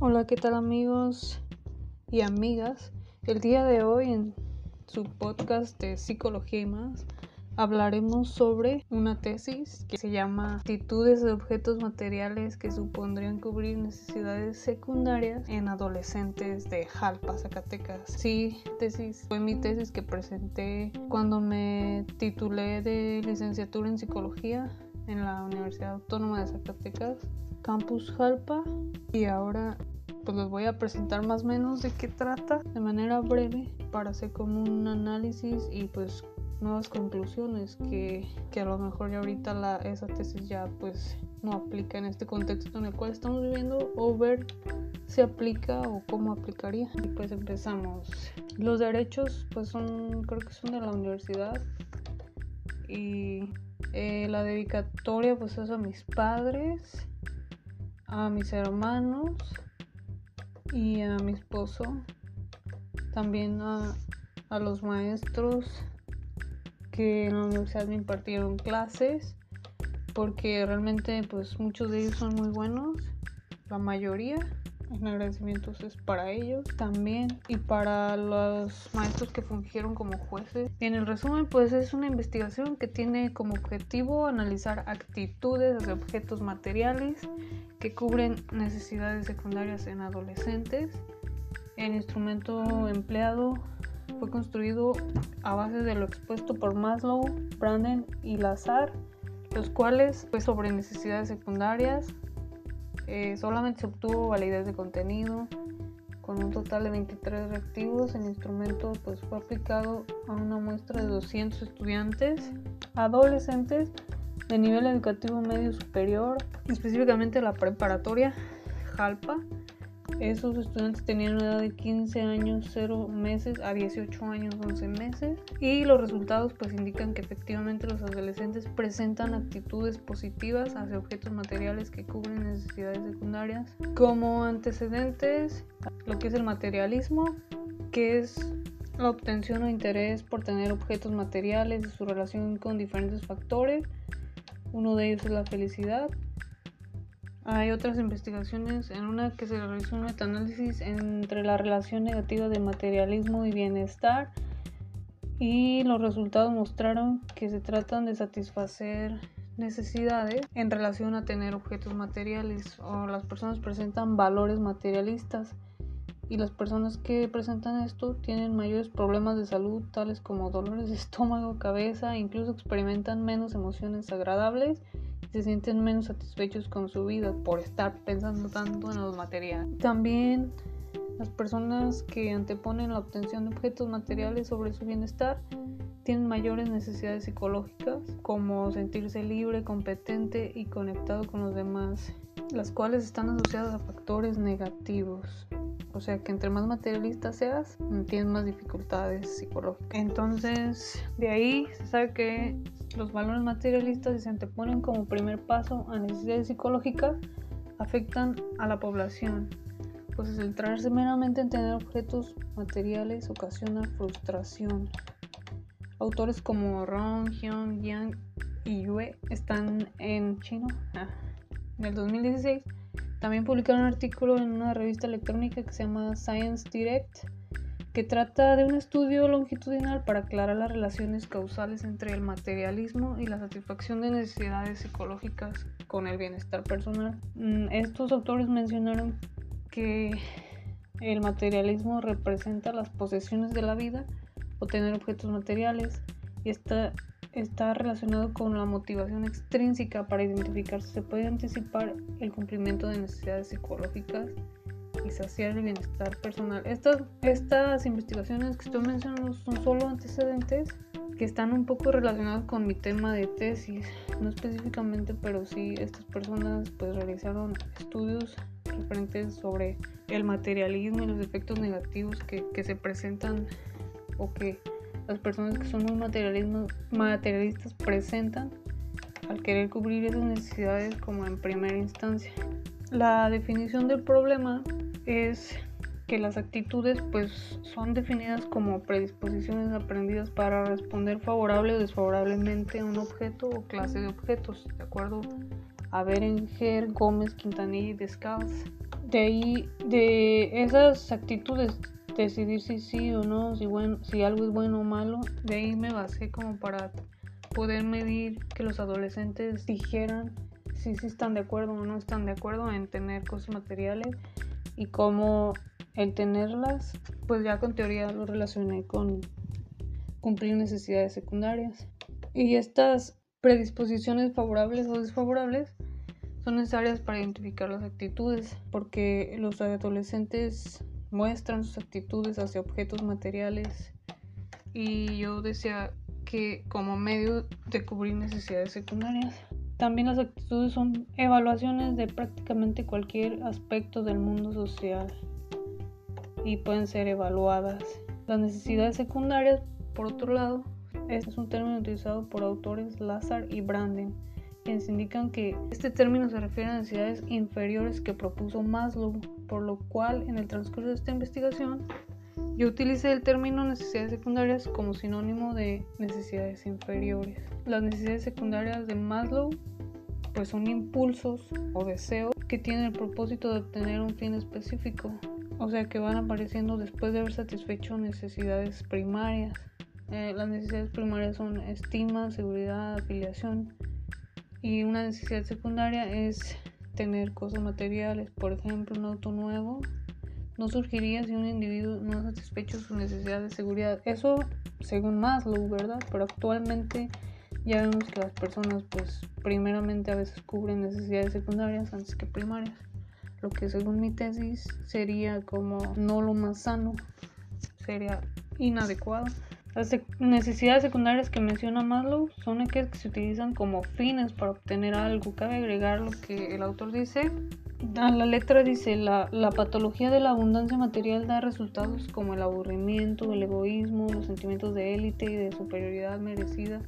Hola, ¿qué tal amigos y amigas? El día de hoy en su podcast de Psicología y más hablaremos sobre una tesis que se llama Actitudes de objetos materiales que supondrían cubrir necesidades secundarias en adolescentes de Jalpa, Zacatecas. Sí, tesis fue mi tesis que presenté cuando me titulé de licenciatura en psicología en la Universidad Autónoma de Zacatecas, Campus Jalpa, y ahora pues les voy a presentar más o menos de qué trata de manera breve para hacer como un análisis y pues nuevas conclusiones que, que a lo mejor ya ahorita la, esa tesis ya pues no aplica en este contexto en el cual estamos viviendo o ver si aplica o cómo aplicaría. Y pues empezamos. Los derechos pues son creo que son de la universidad y eh, la dedicatoria pues es a mis padres a mis hermanos y a mi esposo, también a, a los maestros que en la universidad me impartieron clases, porque realmente pues muchos de ellos son muy buenos, la mayoría. En agradecimientos es para ellos también y para los maestros que fungieron como jueces. En el resumen, pues es una investigación que tiene como objetivo analizar actitudes de objetos materiales que cubren necesidades secundarias en adolescentes. El instrumento empleado fue construido a base de lo expuesto por Maslow, Branden y Lazar, los cuales, pues sobre necesidades secundarias, eh, solamente se obtuvo validez de contenido. Con un total de 23 reactivos, el instrumento pues, fue aplicado a una muestra de 200 estudiantes adolescentes de nivel educativo medio superior, específicamente la preparatoria Jalpa. Esos estudiantes tenían una edad de 15 años 0 meses a 18 años 11 meses y los resultados pues indican que efectivamente los adolescentes presentan actitudes positivas hacia objetos materiales que cubren necesidades secundarias como antecedentes lo que es el materialismo que es la obtención o interés por tener objetos materiales y su relación con diferentes factores uno de ellos es la felicidad. Hay otras investigaciones en una que se realizó un metaanálisis entre la relación negativa de materialismo y bienestar y los resultados mostraron que se tratan de satisfacer necesidades en relación a tener objetos materiales o las personas presentan valores materialistas y las personas que presentan esto tienen mayores problemas de salud tales como dolores de estómago, cabeza, incluso experimentan menos emociones agradables se sienten menos satisfechos con su vida por estar pensando tanto en los materiales. También las personas que anteponen la obtención de objetos materiales sobre su bienestar tienen mayores necesidades psicológicas como sentirse libre, competente y conectado con los demás, las cuales están asociadas a factores negativos. O sea que entre más materialista seas, tienes más dificultades psicológicas. Entonces, de ahí se sabe que los valores materialistas, se anteponen como primer paso a necesidades psicológicas, afectan a la población. Pues centrarse meramente en tener objetos materiales ocasiona frustración. Autores como Ron, Hyun, Yang y Yue están en chino ah, en el 2016 también publicaron un artículo en una revista electrónica que se llama Science Direct, que trata de un estudio longitudinal para aclarar las relaciones causales entre el materialismo y la satisfacción de necesidades psicológicas con el bienestar personal. Mm, estos autores mencionaron que el materialismo representa las posesiones de la vida o tener objetos materiales y esta está relacionado con la motivación extrínseca para identificar si se puede anticipar el cumplimiento de necesidades psicológicas y saciar el bienestar personal. Estas, estas investigaciones que estoy mencionando son solo antecedentes que están un poco relacionados con mi tema de tesis, no específicamente, pero sí estas personas pues realizaron estudios referentes sobre el materialismo y los efectos negativos que, que se presentan o que las personas que son muy materialistas presentan al querer cubrir esas necesidades como en primera instancia. La definición del problema es que las actitudes pues son definidas como predisposiciones aprendidas para responder favorable o desfavorablemente a un objeto o clase de objetos, de acuerdo a Berenger, Gómez, Quintanilla y Descalz. de ahí, de esas actitudes, decidir si sí o no, si, algo es bueno o malo, de ahí me basé como para poder medir que los adolescentes dijeran si están de acuerdo o no están de acuerdo en tener cosas materiales y cómo el tenerlas, pues ya con teoría lo relacioné con cumplir necesidades secundarias. Y estas predisposiciones favorables o desfavorables son necesarias para identificar las actitudes, porque los adolescentes muestran sus actitudes hacia objetos materiales y yo decía que como medio de cubrir necesidades secundarias. También las actitudes son evaluaciones de prácticamente cualquier aspecto del mundo social y pueden ser evaluadas. Las necesidades secundarias, por otro lado, este es un término utilizado por autores Lazar y Branden quienes indican que este término se refiere a necesidades inferiores que propuso Maslow, por lo cual en el transcurso de esta investigación yo utilicé el término necesidades secundarias como sinónimo de necesidades inferiores. Las necesidades secundarias de Maslow pues son impulsos o deseos que tienen el propósito de obtener un fin específico, o sea que van apareciendo después de haber satisfecho necesidades primarias. Eh, las necesidades primarias son estima, seguridad, afiliación, y una necesidad secundaria es tener cosas materiales, por ejemplo, un auto nuevo no surgiría si un individuo no ha satisfecho su necesidad de seguridad. Eso según Maslow, ¿verdad? Pero actualmente ya vemos que las personas pues primeramente a veces cubren necesidades secundarias antes que primarias. Lo que según mi tesis sería como no lo más sano, sería inadecuado. Las necesidades secundarias que menciona Maslow son aquellas que se utilizan como fines para obtener algo. Cabe agregar lo que el autor dice. A la letra dice, la, la patología de la abundancia material da resultados como el aburrimiento, el egoísmo, los sentimientos de élite y de superioridad merecida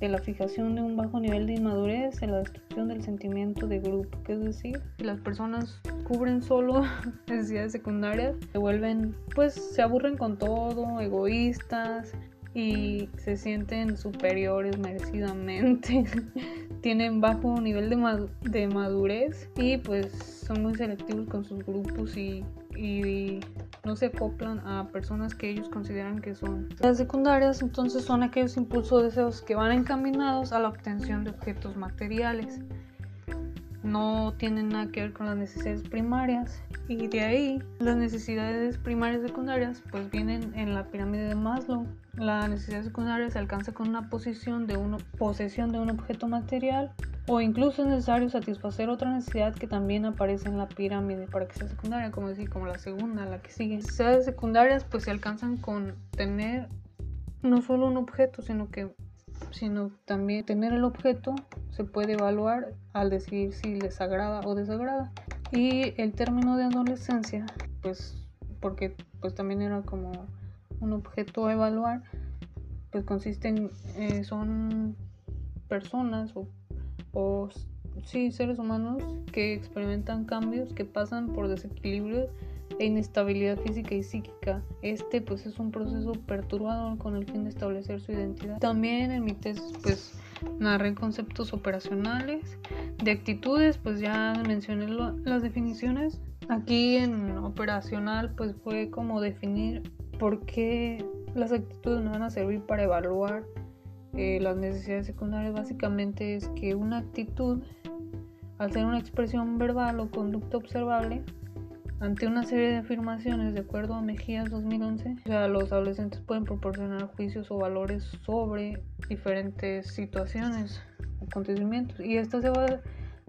de la fijación de un bajo nivel de inmadurez en la destrucción del sentimiento de grupo, que es decir, si las personas cubren solo necesidades secundarias, se vuelven, pues se aburren con todo, egoístas y se sienten superiores merecidamente, tienen bajo nivel de, de madurez y pues son muy selectivos con sus grupos y, y no se acoplan a personas que ellos consideran que son. Las secundarias entonces son aquellos impulsos deseos que van encaminados a la obtención de objetos materiales. No tienen nada que ver con las necesidades primarias y de ahí las necesidades primarias secundarias pues vienen en la pirámide de Maslow. La necesidad secundaria se alcanza con una posición de posesión de un objeto material o incluso es necesario satisfacer otra necesidad que también aparece en la pirámide para que sea secundaria, como decir, como la segunda, la que sigue. Necesidades secundarias pues se alcanzan con tener no solo un objeto, sino que sino también tener el objeto se puede evaluar al decidir si les agrada o desagrada. Y el término de adolescencia, pues porque pues también era como un objeto a evaluar, pues consiste en, eh, son personas o sí, seres humanos que experimentan cambios, que pasan por desequilibrio e inestabilidad física y psíquica. Este pues es un proceso perturbador con el fin de establecer su identidad. También en mi tesis pues narré conceptos operacionales, de actitudes pues ya mencioné las definiciones. Aquí en operacional pues fue como definir por qué las actitudes no van a servir para evaluar eh, las necesidades secundarias básicamente es que una actitud, al ser una expresión verbal o conducta observable, ante una serie de afirmaciones, de acuerdo a Mejías 2011, o sea, los adolescentes pueden proporcionar juicios o valores sobre diferentes situaciones, acontecimientos, y estas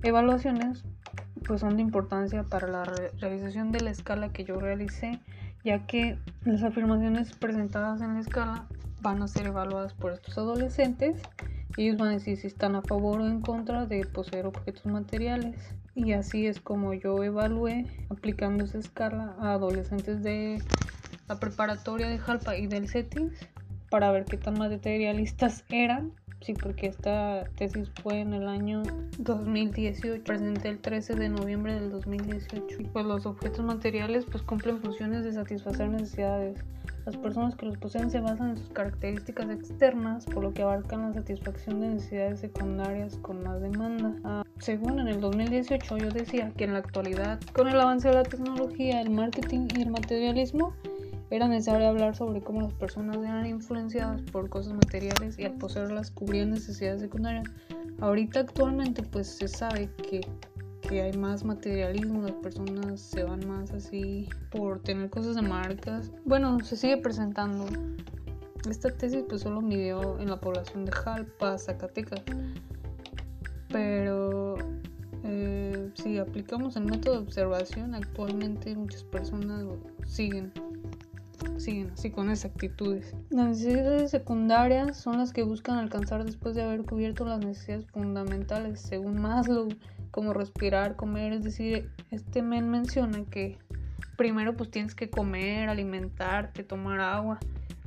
evaluaciones pues son de importancia para la realización de la escala que yo realicé, ya que las afirmaciones presentadas en la escala van a ser evaluadas por estos adolescentes. Ellos van a decir si están a favor o en contra de poseer objetos materiales. Y así es como yo evalué aplicando esa escala a adolescentes de la preparatoria de Jalpa y del CETIS para ver qué tan materialistas eran. Sí, porque esta tesis fue en el año 2018, presenté el 13 de noviembre del 2018. Y pues los objetos materiales pues cumplen funciones de satisfacer necesidades Las personas que los poseen se basan en sus características externas, por lo que abarcan la satisfacción de necesidades secundarias con más demanda. Ah, según en el 2018 yo decía que en la actualidad, con el avance de la tecnología, el marketing y el materialismo, era necesario hablar sobre cómo las personas eran influenciadas por cosas materiales y al poseerlas cubrían necesidades secundarias. Ahorita actualmente pues se sabe que que hay más materialismo, las personas se van más así por tener cosas de marcas. Bueno, se sigue presentando. Esta tesis pues solo midió en la población de Jalpa, Zacatecas. Pero eh, si aplicamos el método de observación, actualmente muchas personas siguen siguen así con esas actitudes. Las necesidades secundarias son las que buscan alcanzar después de haber cubierto las necesidades fundamentales, según Maslow como respirar, comer, es decir, este men menciona que primero pues tienes que comer, alimentarte, tomar agua.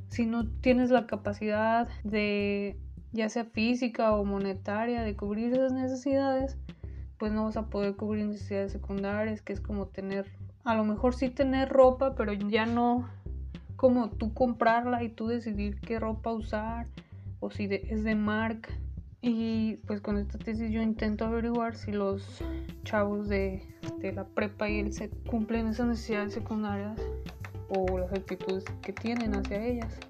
Si no tienes la capacidad de, ya sea física o monetaria, de cubrir esas necesidades, pues no vas a poder cubrir necesidades secundarias, que es como tener, a lo mejor sí tener ropa, pero ya no como tú comprarla y tú decidir qué ropa usar o si es de marca. Y pues con esta tesis yo intento averiguar si los chavos de, la prepa y el set cumplen esas necesidades secundarias o las actitudes que tienen hacia ellas.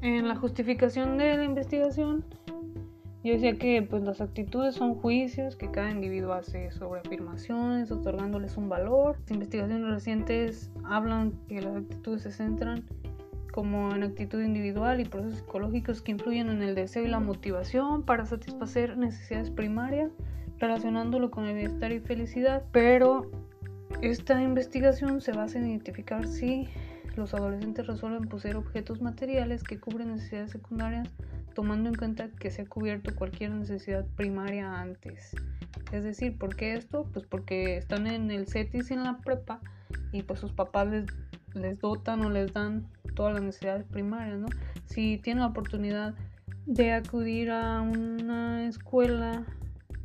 En la justificación de la investigación, yo decía que pues las actitudes son juicios que cada individuo hace sobre afirmaciones, otorgándoles un valor. Las investigaciones recientes hablan que las actitudes se centran como en actitud individual y procesos psicológicos que influyen en el deseo y la motivación para satisfacer necesidades primarias, relacionándolo con el bienestar y felicidad. Pero esta investigación se basa en identificar si los adolescentes resuelven poseer objetos materiales que cubren necesidades secundarias, tomando en cuenta que se ha cubierto cualquier necesidad primaria antes. Es decir, ¿por qué esto? Pues porque están en el CETIS en la prepa y pues sus papás les, les dotan o les dan todas las necesidades primarias, ¿no? Si tiene la oportunidad de acudir a una escuela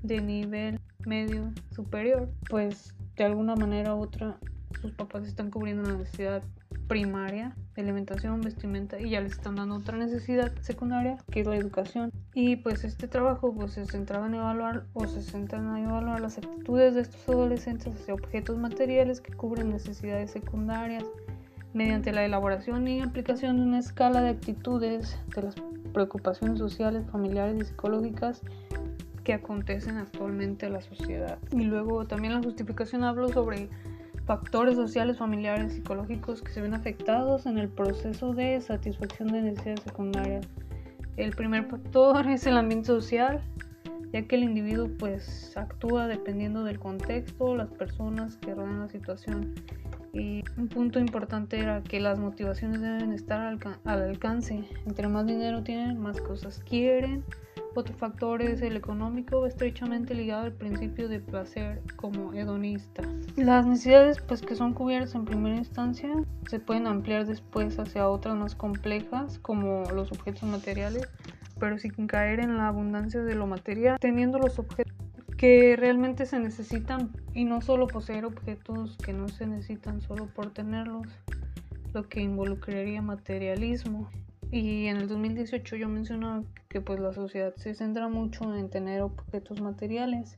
de nivel medio superior, pues de alguna manera u otra sus papás están cubriendo una necesidad primaria de alimentación, vestimenta y ya les están dando otra necesidad secundaria que es la educación. Y pues este trabajo pues se centraba en evaluar o se centra en evaluar las actitudes de estos adolescentes hacia objetos materiales que cubren necesidades secundarias mediante la elaboración y aplicación de una escala de actitudes de las preocupaciones sociales, familiares y psicológicas que acontecen actualmente en la sociedad. Y luego también la justificación hablo sobre factores sociales, familiares, psicológicos que se ven afectados en el proceso de satisfacción de necesidades secundarias. El primer factor es el ambiente social, ya que el individuo pues actúa dependiendo del contexto, las personas que rodean la situación. Y un punto importante era que las motivaciones deben estar al, alcance. Entre más dinero tienen, más cosas quieren. Otro factor es el económico, estrechamente ligado al principio de placer como hedonista. Las necesidades pues que son cubiertas en primera instancia se pueden ampliar después hacia otras más complejas como los objetos materiales, pero sin caer en la abundancia de lo material, teniendo los objetos que realmente se necesitan y no solo poseer objetos que no se necesitan solo por tenerlos, lo que involucraría materialismo. Y en el 2018 yo mencionaba que pues la sociedad se centra mucho en tener objetos materiales.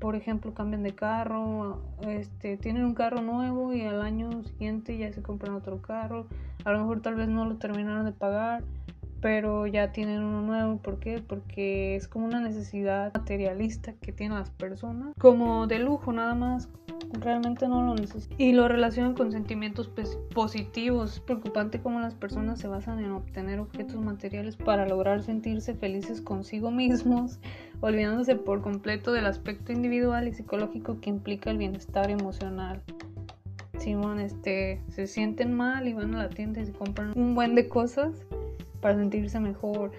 Por ejemplo, cambian de carro, este, tienen un carro nuevo y al año siguiente ya se compran otro carro. A lo mejor tal vez no lo terminaron de pagar pero ya tienen uno nuevo. ¿Por qué? Porque es como una necesidad materialista que tienen las personas, como de lujo nada más. Realmente no lo necesitan. Y lo relacionan con sentimientos pues, positivos. Es preocupante cómo las personas se basan en obtener objetos materiales para lograr sentirse felices consigo mismos, olvidándose por completo del aspecto individual y psicológico que implica el bienestar emocional. Simón, este, se sienten mal y van a la tienda y se compran un buen de cosas para sentirse mejor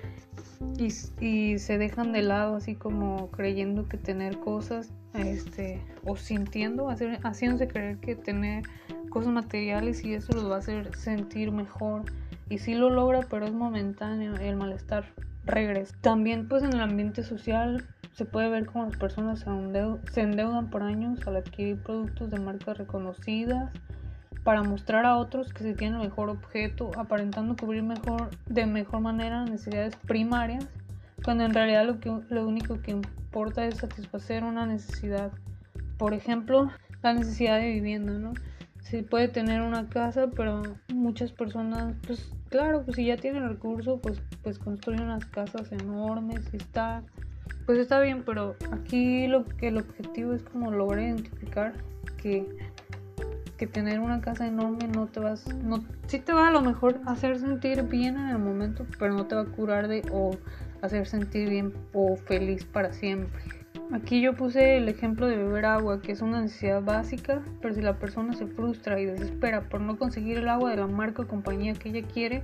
y, se dejan de lado así como creyendo que tener cosas este o sintiendo hacer, haciéndose creer que tener cosas materiales y eso los va a hacer sentir mejor. Y sí lo logra pero es momentáneo el malestar regresa. También pues en el ambiente social se puede ver cómo las personas se endeudan por años al adquirir productos de marcas reconocidas para mostrar a otros que se tiene el mejor objeto, aparentando cubrir mejor, de mejor manera necesidades primarias, cuando en realidad lo, que, lo único que importa es satisfacer una necesidad. Por ejemplo, la necesidad de vivienda, ¿no? Se puede tener una casa, pero muchas personas, pues claro, pues si ya tienen recursos, pues, pues construyen unas casas enormes y está, pues está bien, pero aquí lo que el objetivo es como lograr identificar que que tener una casa enorme no te vas, no, sí te va a lo mejor hacer sentir bien en el momento, pero no te va a curar de o hacer sentir bien o feliz para siempre. Aquí yo puse el ejemplo de beber agua, que es una necesidad básica, pero si la persona se frustra y desespera por no conseguir el agua de la marca o compañía que ella quiere,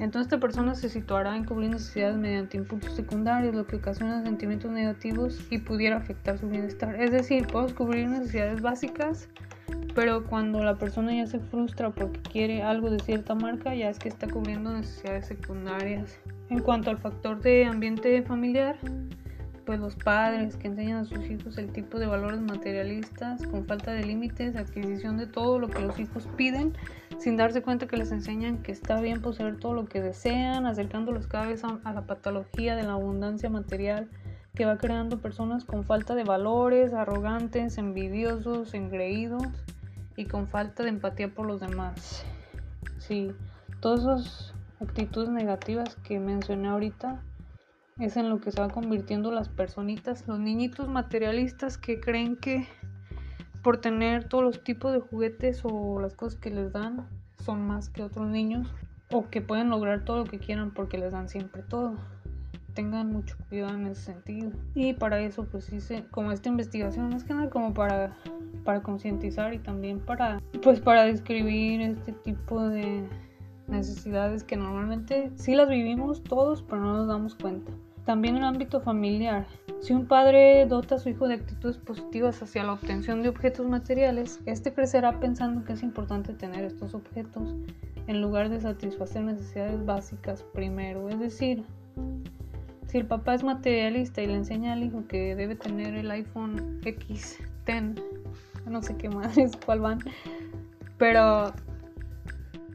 entonces esta persona se situará en cubrir necesidades mediante impulsos secundarios, lo que ocasiona sentimientos negativos y pudiera afectar su bienestar. Es decir, podemos cubrir necesidades básicas pero cuando la persona ya se frustra porque quiere algo de cierta marca, ya es que está cubriendo necesidades secundarias. En cuanto al factor de ambiente familiar, pues los padres que enseñan a sus hijos el tipo de valores materialistas, con falta de límites, adquisición de todo lo que los hijos piden, sin darse cuenta que les enseñan que está bien poseer todo lo que desean, acercándolos cada vez a, a la patología de la abundancia material que va creando personas con falta de valores, arrogantes, envidiosos, engreídos y con falta de empatía por los demás. Sí, todas esas actitudes negativas que mencioné ahorita es en lo que se van convirtiendo las personitas, los niñitos materialistas que creen que por tener todos los tipos de juguetes o las cosas que les dan son más que otros niños o que pueden lograr todo lo que quieran porque les dan siempre todo tengan mucho cuidado en ese sentido. Y para eso pues hice como esta investigación, es que nada como para, para concientizar y también para, pues para describir este tipo de necesidades que normalmente sí las vivimos todos, pero no nos damos cuenta. También en el ámbito familiar. Si un padre dota a su hijo de actitudes positivas hacia la obtención de objetos materiales, este crecerá pensando que es importante tener estos objetos en lugar de satisfacer necesidades básicas primero. Es decir, si el papá es materialista y le enseña al hijo que debe tener el iPhone X10, no sé qué más es, cuál van, pero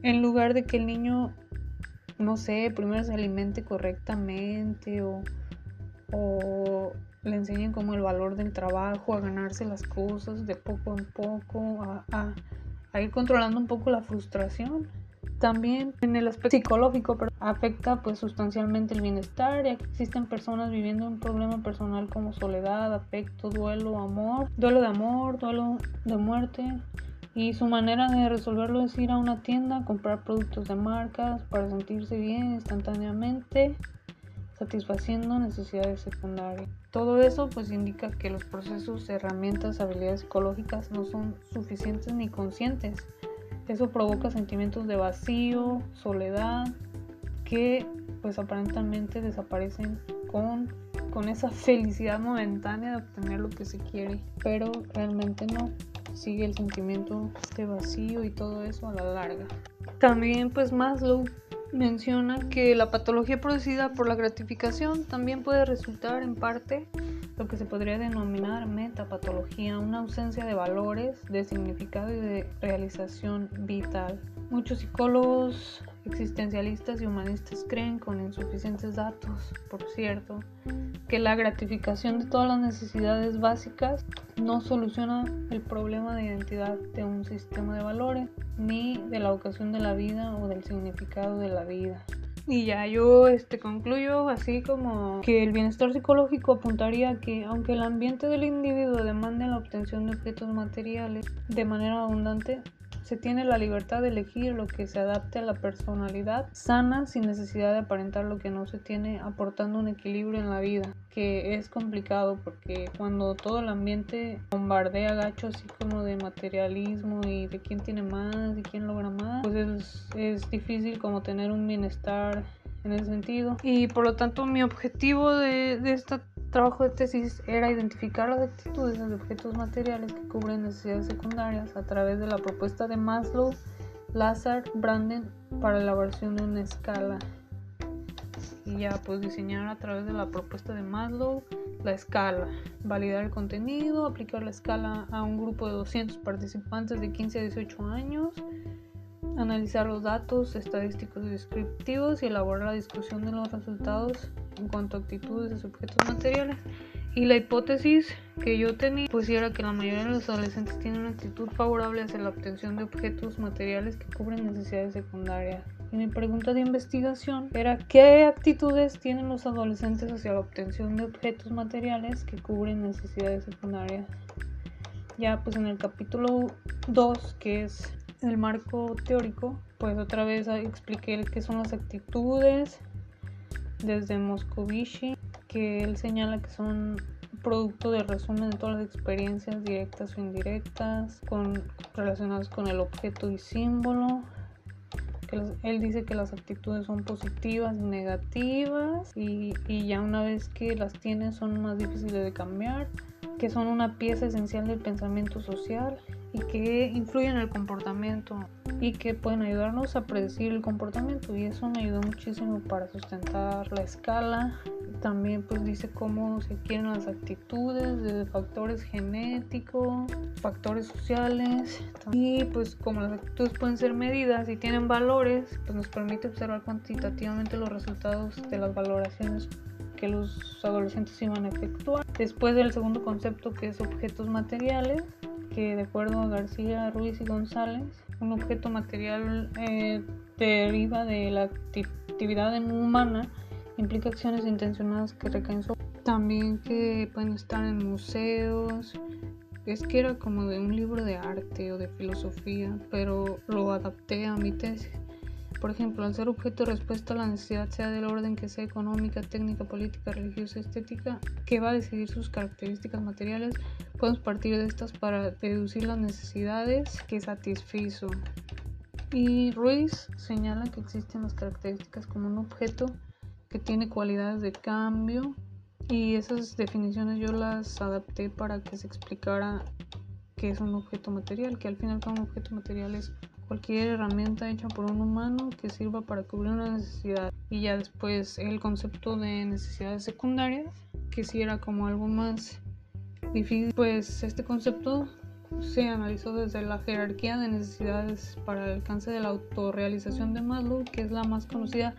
en lugar de que el niño, no sé, primero se alimente correctamente o, le enseñen como el valor del trabajo, a ganarse las cosas de poco en poco, a, a ir controlando un poco la frustración también en el aspecto psicológico pero afecta pues sustancialmente el bienestar existen personas viviendo un problema personal como soledad, afecto, duelo, amor, duelo de amor, duelo de muerte y su manera de resolverlo es ir a una tienda, comprar productos de marcas para sentirse bien instantáneamente, satisfaciendo necesidades secundarias. Todo eso pues indica que los procesos, herramientas, habilidades psicológicas no son suficientes ni conscientes eso provoca sentimientos de vacío, soledad, que pues aparentemente desaparecen con, con esa felicidad momentánea de obtener lo que se quiere, pero realmente no. Sigue el sentimiento de vacío y todo eso a la larga. También pues Maslow menciona que la patología producida por la gratificación también puede resultar en parte lo que se podría denominar metapatología, una ausencia de valores, de significado y de realización vital. Muchos psicólogos existencialistas y humanistas creen, con insuficientes datos, por cierto, que la gratificación de todas las necesidades básicas no soluciona el problema de identidad de un sistema de valores, ni de la vocación de la vida o del significado de la vida. Y ya yo este, concluyo así como que el bienestar psicológico apuntaría a que aunque el ambiente del individuo demande la obtención de objetos materiales de manera abundante, se tiene la libertad de elegir lo que se adapte a la personalidad sana sin necesidad de aparentar lo que no se tiene, aportando un equilibrio en la vida, que es complicado porque cuando todo el ambiente bombardea gacho así como de materialismo y de quién tiene más y quién logra más, pues es, es difícil como tener un bienestar en ese sentido. Y por lo tanto mi objetivo de, de este trabajo de tesis era identificar las actitudes de objetos materiales que cubren necesidades secundarias a través de la propuesta de Maslow, Lazar, Branden para la elaboración de una escala. Y ya pues diseñar a través de la propuesta de Maslow la escala, validar el contenido, aplicar la escala a un grupo de 200 participantes de 15 a 18 años, analizar los datos estadísticos y descriptivos y elaborar la discusión de los resultados en cuanto a actitudes de sujetos materiales. Y la hipótesis que yo tenía pues era que la mayoría de los adolescentes tienen una actitud favorable hacia la obtención de objetos materiales que cubren necesidades secundarias. Y mi pregunta de investigación era qué actitudes tienen los adolescentes hacia la obtención de objetos materiales que cubren necesidades secundarias. Ya pues en el capítulo 2, que es el marco teórico, pues otra vez expliqué qué son las actitudes desde Moscovici, que él señala que son producto de resumen de todas las experiencias directas o indirectas con, relacionadas con el objeto y símbolo. él dice que las actitudes son positivas y negativas y, y ya una vez que las tienes son más difíciles de cambiar, que son una pieza esencial del pensamiento social y que influyen en el comportamiento y que pueden ayudarnos a predecir el comportamiento y eso me ayudó muchísimo para sustentar la escala. También pues dice cómo se quieren las actitudes de factores genéticos factores sociales y pues como las actitudes pueden ser medidas y tienen valores pues nos permite observar cuantitativamente los resultados de las valoraciones que los adolescentes iban a efectuar después del segundo concepto que es objetos materiales que de acuerdo a García, Ruiz y González, un objeto material eh, deriva de la actividad humana, implica acciones intencionadas que recaen sobre también que pueden estar en museos. Es que era como de un libro de arte o de filosofía, pero lo adapté a mi tesis. Por ejemplo, al ser objeto respuesta a la necesidad, sea del orden que sea económica, técnica, política, religiosa, estética, que va a decidir sus características materiales, podemos partir de estas para deducir las necesidades que satisfizo. Y Ruiz señala que existen las características como un objeto que tiene cualidades de cambio y esas definiciones yo las adapté para que se explicara qué es un objeto material, que al final un objeto material es cualquier herramienta hecha por un humano que sirva para cubrir una necesidad. Y ya después el concepto de necesidades secundarias, que si era como algo más difícil, pues este concepto se analizó desde la jerarquía de necesidades para el alcance de la autorrealización de Maslow, que es la más conocida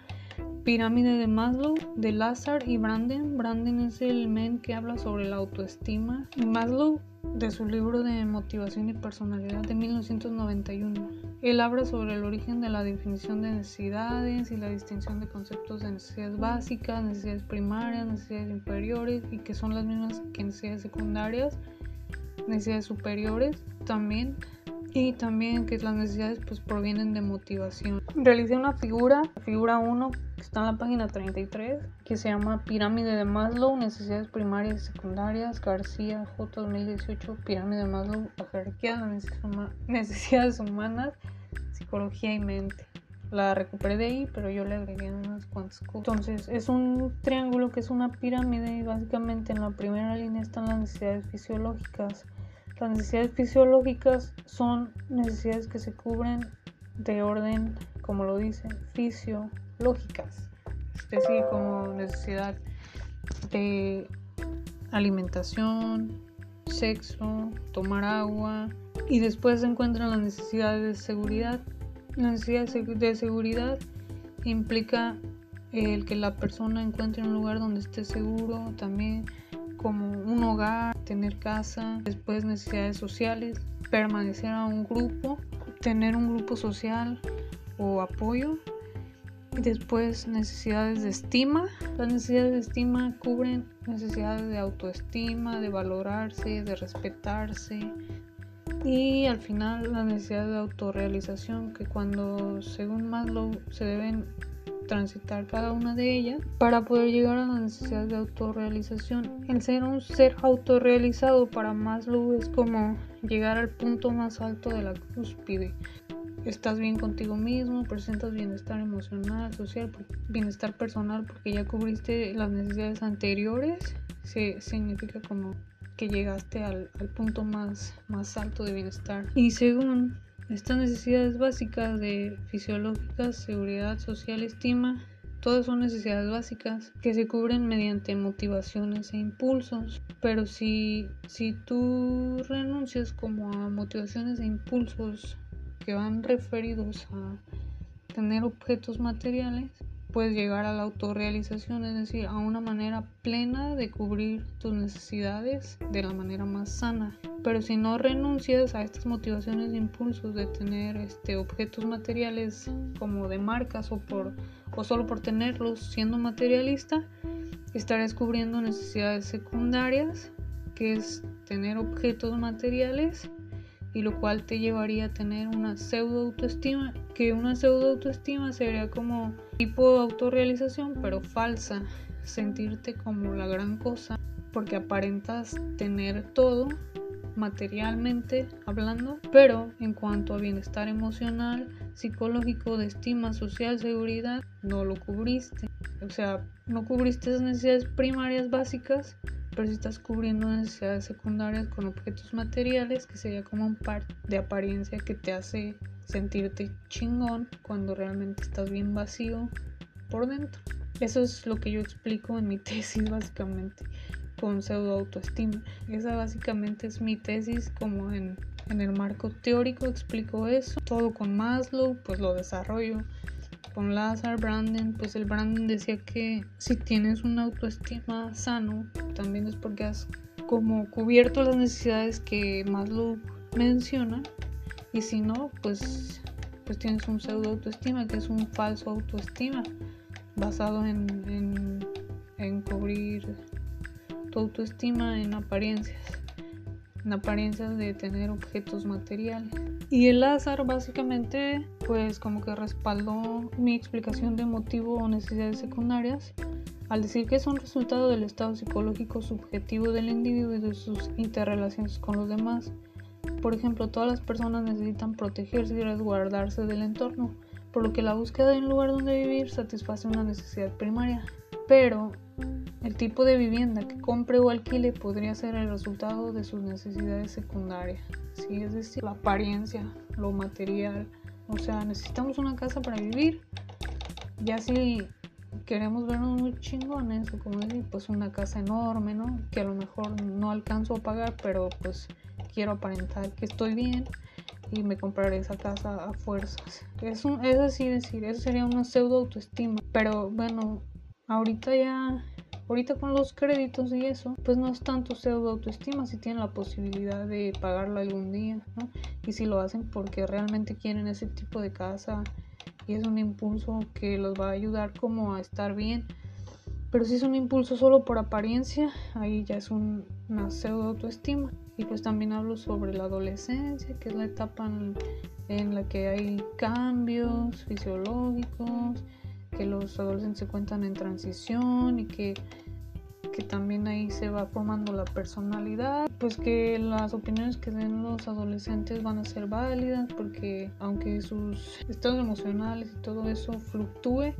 pirámide de Maslow, de Lazar y Branden. Branden es el men que habla sobre la autoestima. Maslow, de su libro de motivación y personalidad de 1991. Él habla sobre el origen de la definición de necesidades y la distinción de conceptos de necesidades básicas, necesidades primarias, necesidades inferiores y que son las mismas que necesidades secundarias, necesidades superiores también y también que las necesidades pues provienen de motivación. Realicé una figura, figura 1, que está en la página 33, que se llama Pirámide de Maslow, necesidades primarias y secundarias, García J 2018, Pirámide de Maslow, la jerarquía de necesidades humanas, psicología y mente. La recuperé de ahí, pero yo le agregué unas cuantas cosas. Entonces, es un triángulo que es una pirámide y básicamente en la primera línea están las necesidades fisiológicas las necesidades fisiológicas son necesidades que se cubren de orden, como lo dicen, fisiológicas. Es decir, como necesidad de alimentación, sexo, tomar agua. Y después se encuentran las necesidades de seguridad. La necesidad de seguridad implica el que la persona encuentre un lugar donde esté seguro también como un hogar, tener casa, después necesidades sociales, permanecer a un grupo, tener un grupo social o apoyo. Después necesidades de estima. Las necesidades de estima cubren necesidades de autoestima, de valorarse, de respetarse. Y al final la necesidad de autorrealización, que cuando según Maslow se deben transitar cada una de ellas para poder llegar a la necesidad de autorrealización. El ser un ser autorrealizado para Maslow es como llegar al punto más alto de la cúspide. Estás bien contigo mismo, presentas bienestar emocional, social, bienestar personal porque ya cubriste las necesidades anteriores. Se, significa como que llegaste al, al punto más, más alto de bienestar. Y según estas necesidades básicas de fisiológicas, seguridad social, estima, Todas son necesidades básicas que se cubren mediante motivaciones e impulsos. Pero si, si tú renuncias como a motivaciones e impulsos que van referidos a tener objetos materiales, puedes llegar a la autorrealización, es decir, a una manera plena de cubrir tus necesidades de la manera más sana. Pero si no renuncias a estas motivaciones e impulsos de tener este, objetos materiales como de marcas o, por, o solo por tenerlos siendo materialista, estarás cubriendo necesidades secundarias, que es tener objetos materiales y lo cual te llevaría a tener una pseudo autoestima, que una pseudo autoestima sería como tipo autorrealización, pero falsa, sentirte como la gran cosa, porque aparentas tener todo materialmente hablando, pero en cuanto a bienestar emocional, psicológico, de estima social, seguridad, no lo cubriste. O sea, no cubriste esas necesidades primarias básicas pero si estás cubriendo necesidades secundarias con objetos materiales, que sería como un par de apariencia que te hace sentirte chingón cuando realmente estás bien vacío por dentro. Eso es lo que yo explico en mi tesis básicamente con pseudo autoestima. Esa básicamente es mi tesis como en, en el marco teórico explico eso. Todo con Maslow pues lo desarrollo con Lazar Branden, pues el Branden decía que si tienes una autoestima sano, también es porque has como cubierto las necesidades que Maslow menciona y si no, pues, pues tienes un pseudo autoestima, que es un falso autoestima basado en, en cubrir tu autoestima en apariencias, en apariencias de tener objetos materiales. Y el azar básicamente pues como que respaldó mi explicación de motivo o necesidades secundarias al decir que es un resultado del estado psicológico subjetivo del individuo y de sus interrelaciones con los demás. Por ejemplo, todas las personas necesitan protegerse y resguardarse del entorno, por lo que la búsqueda de un lugar donde vivir satisface una necesidad primaria. Pero el tipo de vivienda que compre o alquile podría ser el resultado de sus necesidades secundarias, ¿sí? es decir, la apariencia, lo material. O sea, necesitamos una casa para vivir. Ya si queremos vernos muy chingones, como decir, pues una casa enorme, ¿no? Que a lo mejor no alcanzo a pagar, pero pues quiero aparentar que estoy bien y me compraré esa casa a fuerzas. Es, un, es así decir, eso sería una pseudo autoestima. Pero bueno, ahorita ya Ahorita con los créditos y eso, pues no es tanto pseudo autoestima si tienen la posibilidad de pagarlo algún día, ¿no? Y si lo hacen porque realmente quieren ese tipo de casa y es un impulso que los va a ayudar como a estar bien. Pero si es un impulso solo por apariencia, ahí ya es un, una pseudo autoestima. Y pues también hablo sobre la adolescencia, que es la etapa en, en la que hay cambios fisiológicos, que los adolescentes se cuentan en transición y que, que también ahí se va formando la personalidad. Pues que las opiniones que den los adolescentes van a ser válidas porque aunque sus estados emocionales y todo eso fluctúe,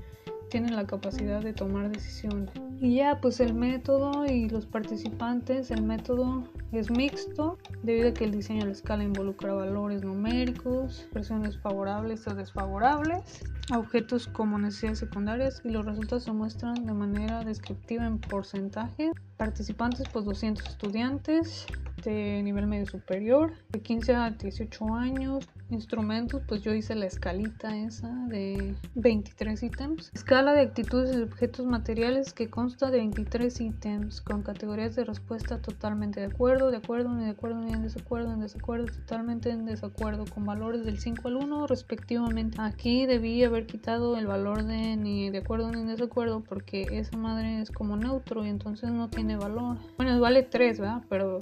tienen la capacidad de tomar decisiones. Y ya, pues el método y los participantes, el método es mixto debido a que el diseño de la escala involucra valores numéricos, presiones favorables o desfavorables, objetos como necesidades secundarias y los resultados se muestran de manera descriptiva en porcentaje. Participantes, pues 200 estudiantes de nivel medio superior, de 15 a 18 años, instrumentos, pues yo hice la escalita esa de 23 ítems. Escala de actitudes y objetos materiales que consta de 23 ítems con categorías de respuesta totalmente de acuerdo, de acuerdo, ni de acuerdo, ni en desacuerdo, en desacuerdo, totalmente en desacuerdo, con valores del 5 al 1 respectivamente. Aquí debí haber quitado el valor de ni de acuerdo ni en desacuerdo porque esa madre es como neutro y entonces no tiene valor. Bueno, vale 3, ¿verdad? Pero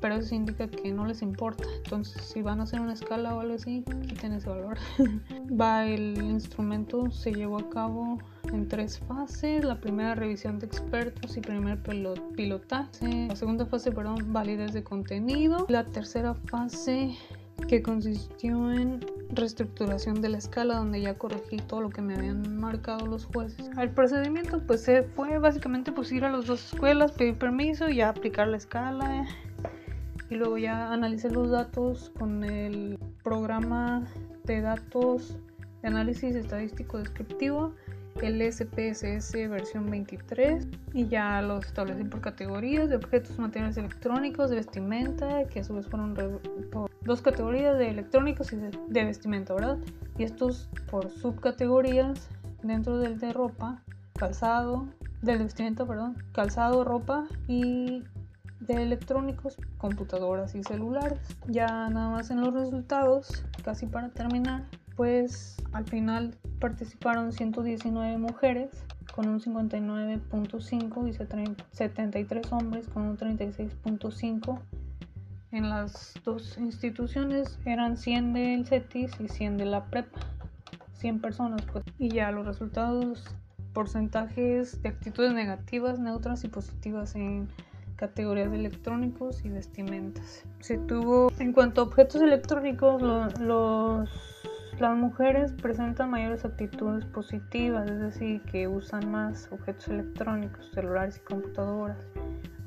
pero eso indica que no les importa. Entonces, si van a hacer una escala o algo así, quiten ese valor. Va, el instrumento se llevó a cabo en tres fases. La primera, revisión de expertos y primer pilotaje. La segunda fase, perdón, validez de contenido. La tercera fase, que consistió en reestructuración de la escala donde ya corregí todo lo que me habían marcado los jueces. El procedimiento pues fue básicamente pues ir a las dos escuelas, pedir permiso y ya aplicar la escala y luego ya analicé los datos con el programa de datos de análisis estadístico descriptivo el SPSS versión 23 y ya los establecí por categorías de objetos materiales electrónicos, de vestimenta, que a su vez fueron por dos categorías de electrónicos y de, de vestimenta, ¿verdad? Y estos por subcategorías dentro del de ropa, calzado, del vestimenta, perdón, calzado, ropa y de electrónicos, computadoras y celulares. Ya nada más en los resultados, casi para terminar, pues al final participaron 119 mujeres con un 59.5 y 73 hombres con un 36.5. En las dos instituciones eran 100 del CETIS y 100 de la prepa. 100 personas, pues. Y ya los resultados, porcentajes de actitudes negativas, neutras y positivas en categorías electrónicos y vestimentas. Se tuvo, en cuanto a objetos electrónicos, los, las mujeres presentan mayores actitudes positivas, es decir, que usan más objetos electrónicos, celulares y computadoras,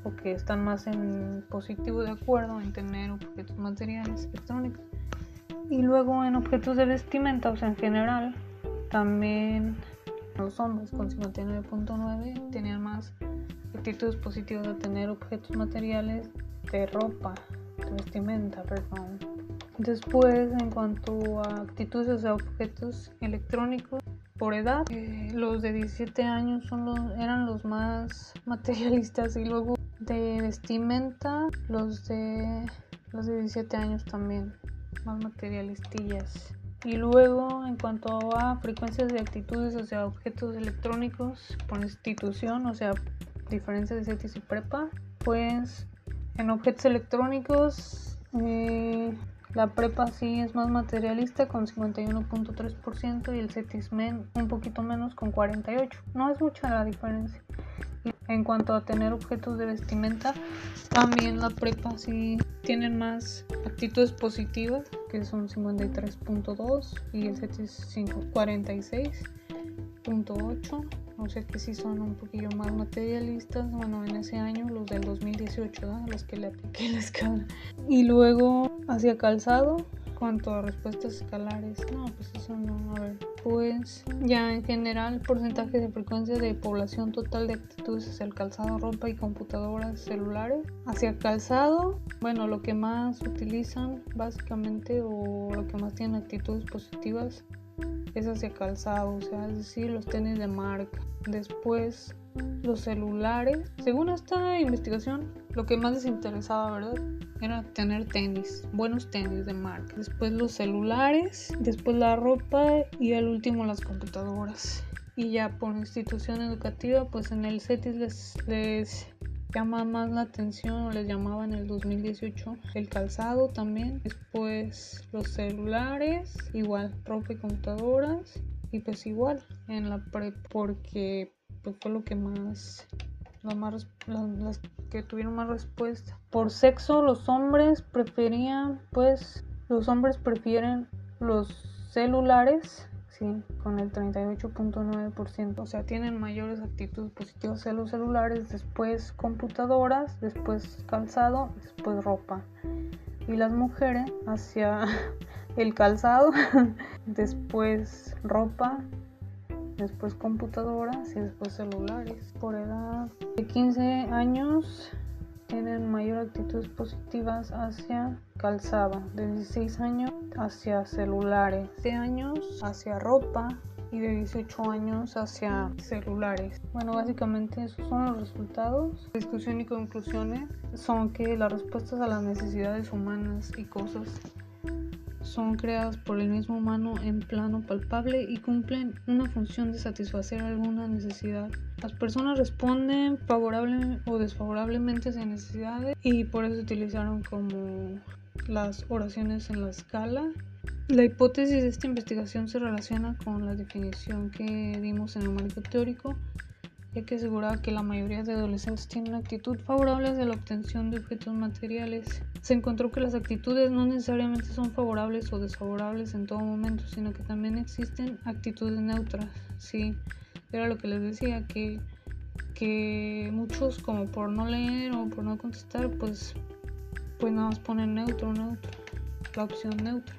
o que están más en positivo de acuerdo en tener objetos materiales electrónicos. Y luego en objetos de vestimenta, en general, también los hombres con 59.9 tenían más actitudes positivas de tener objetos materiales de ropa, de vestimenta, perdón. Después, en cuanto a actitudes, o objetos electrónicos, por edad, eh, los de 17 años son los, eran los más materialistas y luego de vestimenta, los de los de 17 años también más materialistillas. Y luego, en cuanto a frecuencias de actitudes hacia objetos electrónicos por institución, o sea, diferencia de CETIS y prepa, pues en objetos electrónicos eh, la prepa sí es más materialista con 51.3% y el CETIS men un poquito menos con 48%. No es mucha la diferencia. En cuanto a tener objetos de vestimenta, también la prepa sí tienen más actitudes positivas, que son 53.2 y el CETIS 46.8 o sea que sí son un poquillo más materialistas, bueno, en ese año, los del 2018, ¿no? los que le apliqué la escala. Y luego hacia calzado, cuanto a respuestas escalares, no, pues eso no, a ver, pues ya en general porcentaje de frecuencia de población total de actitudes hacia el calzado, ropa y computadoras celulares. Hacia calzado, bueno, lo que más utilizan básicamente o lo que más tienen actitudes positivas es hacia calzado, o sea, es decir, los tenis de marca. Después, los celulares. Según esta investigación, lo que más les interesaba, ¿verdad? Era tener tenis, buenos tenis de marca. Después los celulares, después la ropa y al último las computadoras. Y ya por institución educativa, pues en el CETIS les, les llama más la atención o les llamaba en el 2018 el calzado también después los celulares igual ropa y computadoras y pues igual en la pre porque pues fue lo que más más las que tuvieron más respuesta por sexo los hombres preferían pues los hombres prefieren los celulares con el 38.9%. O sea, tienen mayores actitudes positivas en los celulares, después computadoras, después calzado, después ropa. Y las mujeres hacia el calzado, después ropa, después computadoras y después celulares. Por edad de 15 años tienen mayor actitudes positivas hacia calzado, de 16 años hacia celulares, de años hacia ropa y de 18 años hacia celulares. Bueno, básicamente esos son los resultados. Discusión y conclusiones son que las respuestas a las necesidades humanas y cosas son creadas por el mismo humano en plano palpable y cumplen una función de satisfacer alguna necesidad. Las personas responden favorable o desfavorablemente a esas necesidades y por eso se utilizaron como las oraciones en la escala. La hipótesis de esta investigación se relaciona con la definición que dimos en el marco teórico ya que aseguraba que la mayoría de adolescentes tienen una actitud favorable hacia la obtención de objetos materiales. Se encontró que las actitudes no necesariamente son favorables o desfavorables en todo momento, sino que también existen actitudes neutras. Sí, era lo que les decía, que, que muchos como por no leer o por no contestar, pues, pues nada más ponen neutro, neutro, la opción neutra.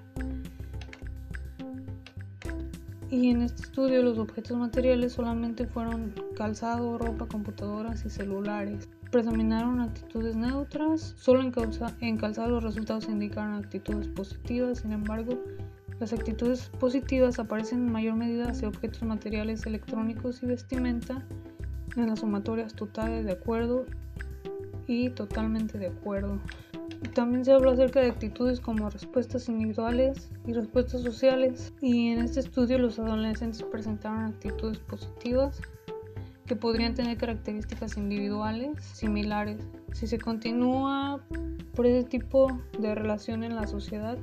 Y en este estudio los objetos materiales solamente fueron calzado, ropa, computadoras y celulares. Predominaron actitudes neutras, solo en, en calzado los resultados indicaron actitudes positivas, sin embargo, las actitudes positivas aparecen en mayor medida hacia objetos materiales electrónicos y vestimenta en las sumatorias totales de acuerdo y totalmente de acuerdo. También se habla acerca de actitudes como respuestas individuales y respuestas sociales y en este estudio los adolescentes presentaron actitudes positivas que podrían tener características individuales similares. Si se continúa por ese tipo de relación en la sociedad,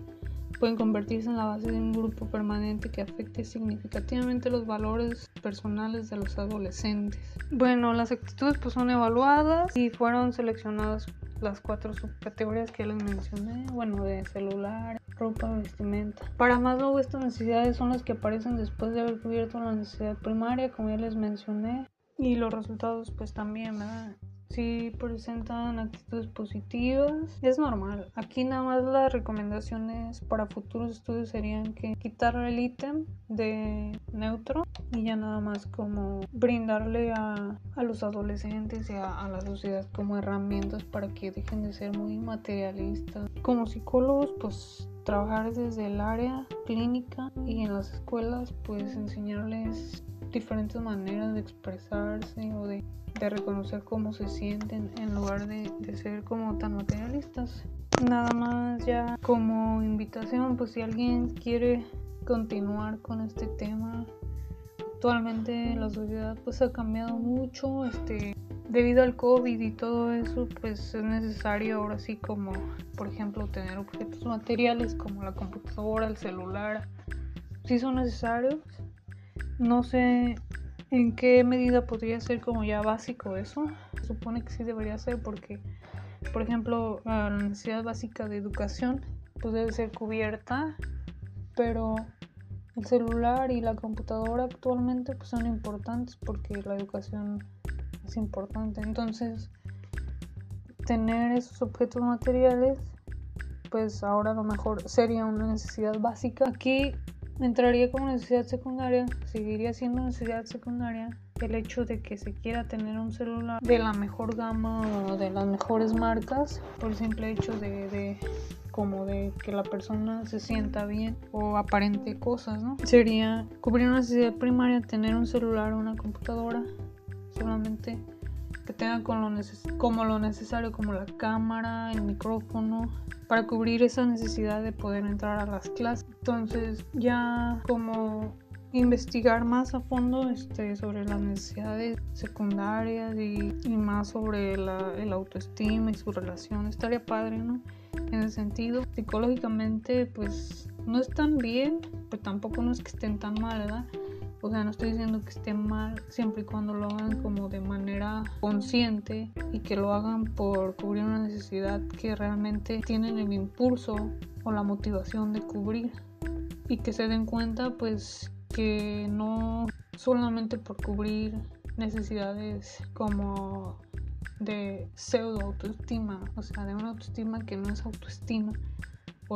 pueden convertirse en la base de un grupo permanente que afecte significativamente los valores personales de los adolescentes. Bueno, las actitudes pues son evaluadas y fueron seleccionadas las cuatro subcategorías que les mencioné, bueno, de celular, ropa, vestimenta. Para más luego estas necesidades son las que aparecen después de haber cubierto la necesidad primaria, como ya les mencioné, y los resultados pues también, ¿verdad? Si presentan actitudes positivas, es normal. Aquí nada más las recomendaciones para futuros estudios serían que quitar el ítem de neutro y ya nada más como brindarle a, a los adolescentes y a, a, la sociedad como herramientas para que dejen de ser muy materialistas. Como psicólogos, pues trabajar desde el área clínica y en las escuelas, pues enseñarles diferentes maneras de expresarse o de de reconocer cómo se sienten en lugar de, de, ser como tan materialistas. Nada más ya como invitación, pues si alguien quiere continuar con este tema, actualmente la sociedad pues ha cambiado mucho, este, debido al COVID y todo eso, pues es necesario ahora sí como, por ejemplo, tener objetos materiales como la computadora, el celular, si son necesarios. No sé ¿En qué medida podría ser como ya básico eso? Supone que sí debería ser porque, por ejemplo, la necesidad básica de educación pues debe ser cubierta, pero el celular y la computadora actualmente pues son importantes porque la educación es importante. Entonces, tener esos objetos materiales pues ahora a lo mejor sería una necesidad básica. Aquí entraría como necesidad secundaria, seguiría siendo necesidad secundaria el hecho de que se quiera tener un celular de la mejor gama o de las mejores marcas por el simple hecho de, de como de que la persona se sienta bien o aparente cosas, ¿no? Sería cubrir una necesidad primaria, tener un celular o una computadora, solamente que tenga con lo como lo necesario, como la cámara, el micrófono, para cubrir esa necesidad de poder entrar a las clases. Entonces ya como investigar más a fondo este, sobre las necesidades secundarias y, más sobre la, el autoestima y su relación. Estaría padre, ¿no? En ese sentido, psicológicamente pues no están bien, pero tampoco no es que estén tan mal, ¿verdad? O sea, no estoy diciendo que esté mal siempre y cuando lo hagan como de manera consciente y que lo hagan por cubrir una necesidad que realmente tienen el impulso o la motivación de cubrir. Y que se den cuenta pues que no solamente por cubrir necesidades como de pseudo autoestima, o sea, de una autoestima que no es autoestima,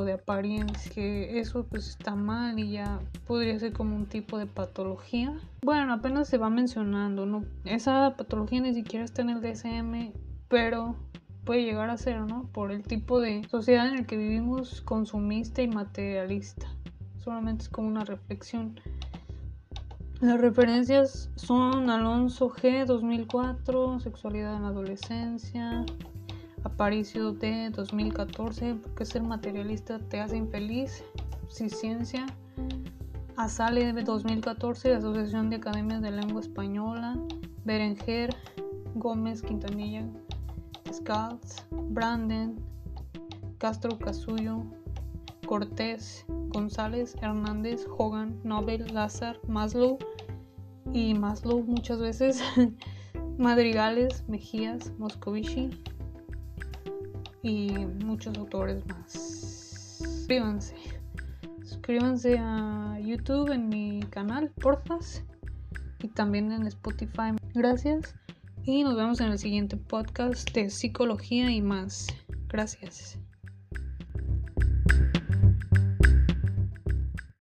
de apariencia, que eso pues está mal y ya podría ser como un tipo de patología. Bueno, apenas se va mencionando, ¿no? Esa patología ni siquiera está en el DSM, pero puede llegar a ser, ¿no? Por el tipo de sociedad en el que vivimos consumista y materialista. Solamente es como una reflexión. Las referencias son Alonso G 2004, Sexualidad en la Adolescencia, Aparicio de 2014, porque ser materialista te hace infeliz, si ciencia. Asale de 2014, Asociación de Academias de Lengua Española, Berenger, Gómez Quintanilla, Scalz, Branden, Castro Casullo, Cortés, González, Hernández, Hogan, Nobel, Lázaro, Maslow y Maslow muchas veces, Madrigales, Mejías, Moscovici, y muchos autores más. Suscríbanse. Suscríbanse a YouTube en mi canal, porfas. Y también en Spotify. Gracias. Y nos vemos en el siguiente podcast de psicología y más. Gracias.